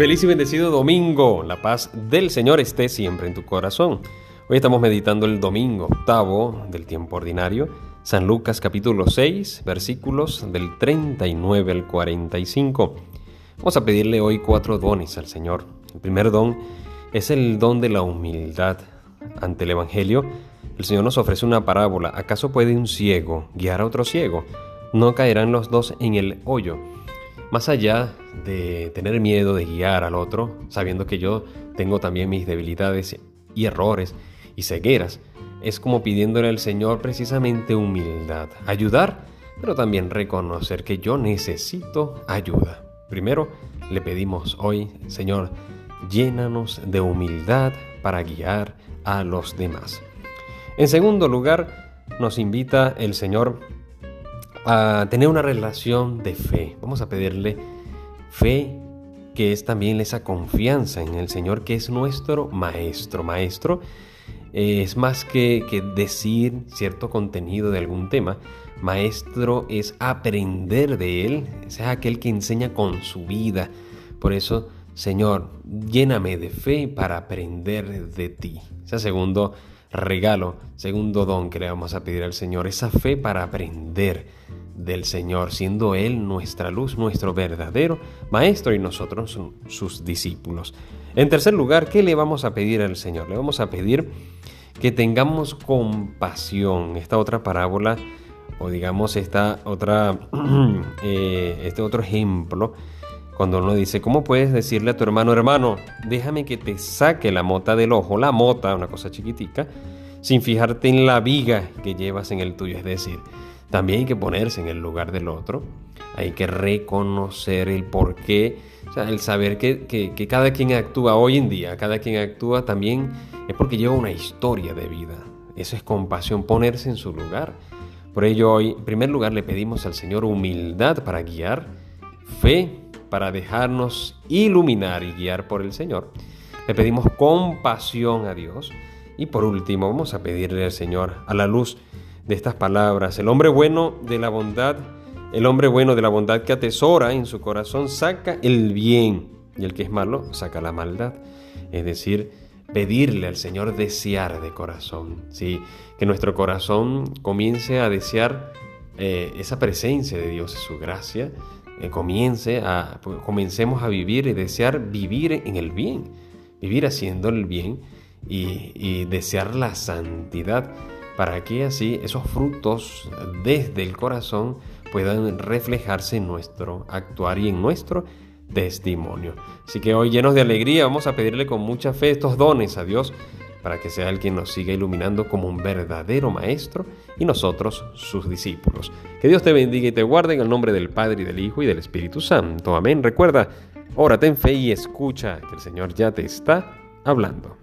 Feliz y bendecido domingo. La paz del Señor esté siempre en tu corazón. Hoy estamos meditando el domingo octavo del tiempo ordinario, San Lucas capítulo 6, versículos del 39 al 45. Vamos a pedirle hoy cuatro dones al Señor. El primer don es el don de la humildad. Ante el Evangelio, el Señor nos ofrece una parábola. ¿Acaso puede un ciego guiar a otro ciego? No caerán los dos en el hoyo. Más allá de tener miedo de guiar al otro, sabiendo que yo tengo también mis debilidades y errores y cegueras, es como pidiéndole al Señor precisamente humildad, ayudar, pero también reconocer que yo necesito ayuda. Primero, le pedimos hoy, Señor, llénanos de humildad para guiar a los demás. En segundo lugar, nos invita el Señor a tener una relación de fe. Vamos a pedirle fe que es también esa confianza en el Señor que es nuestro maestro. Maestro eh, es más que, que decir cierto contenido de algún tema. Maestro es aprender de Él, es aquel que enseña con su vida. Por eso, Señor, lléname de fe para aprender de ti. Ese segundo regalo, segundo don que le vamos a pedir al Señor, esa fe para aprender del Señor, siendo Él nuestra luz, nuestro verdadero Maestro y nosotros sus discípulos. En tercer lugar, ¿qué le vamos a pedir al Señor? Le vamos a pedir que tengamos compasión. Esta otra parábola, o digamos esta otra, eh, este otro ejemplo, cuando uno dice, ¿cómo puedes decirle a tu hermano, hermano, déjame que te saque la mota del ojo, la mota, una cosa chiquitica, sin fijarte en la viga que llevas en el tuyo? Es decir, también hay que ponerse en el lugar del otro, hay que reconocer el porqué, o sea, el saber que, que cada quien actúa hoy en día, cada quien actúa también es porque lleva una historia de vida. Eso es compasión, ponerse en su lugar. Por ello hoy, en primer lugar, le pedimos al Señor humildad para guiar, fe para dejarnos iluminar y guiar por el Señor. Le pedimos compasión a Dios. Y por último, vamos a pedirle al Señor, a la luz de estas palabras, el hombre bueno de la bondad, el hombre bueno de la bondad que atesora en su corazón, saca el bien, y el que es malo, saca la maldad. Es decir, pedirle al Señor desear de corazón, ¿sí? que nuestro corazón comience a desear eh, esa presencia de Dios, su gracia, comience a, pues, comencemos a vivir y desear vivir en el bien, vivir haciendo el bien y, desear la santidad para que así esos frutos desde el corazón puedan reflejarse en nuestro actuar y en nuestro testimonio. Así que hoy llenos de alegría vamos a pedirle con mucha fe estos dones a Dios para que sea el quien nos siga iluminando como un verdadero maestro y nosotros sus discípulos. Que Dios te bendiga y te guarde en el nombre del Padre y del Hijo y del Espíritu Santo. Amén. Recuerda, órate en fe y escucha que el Señor ya te está hablando.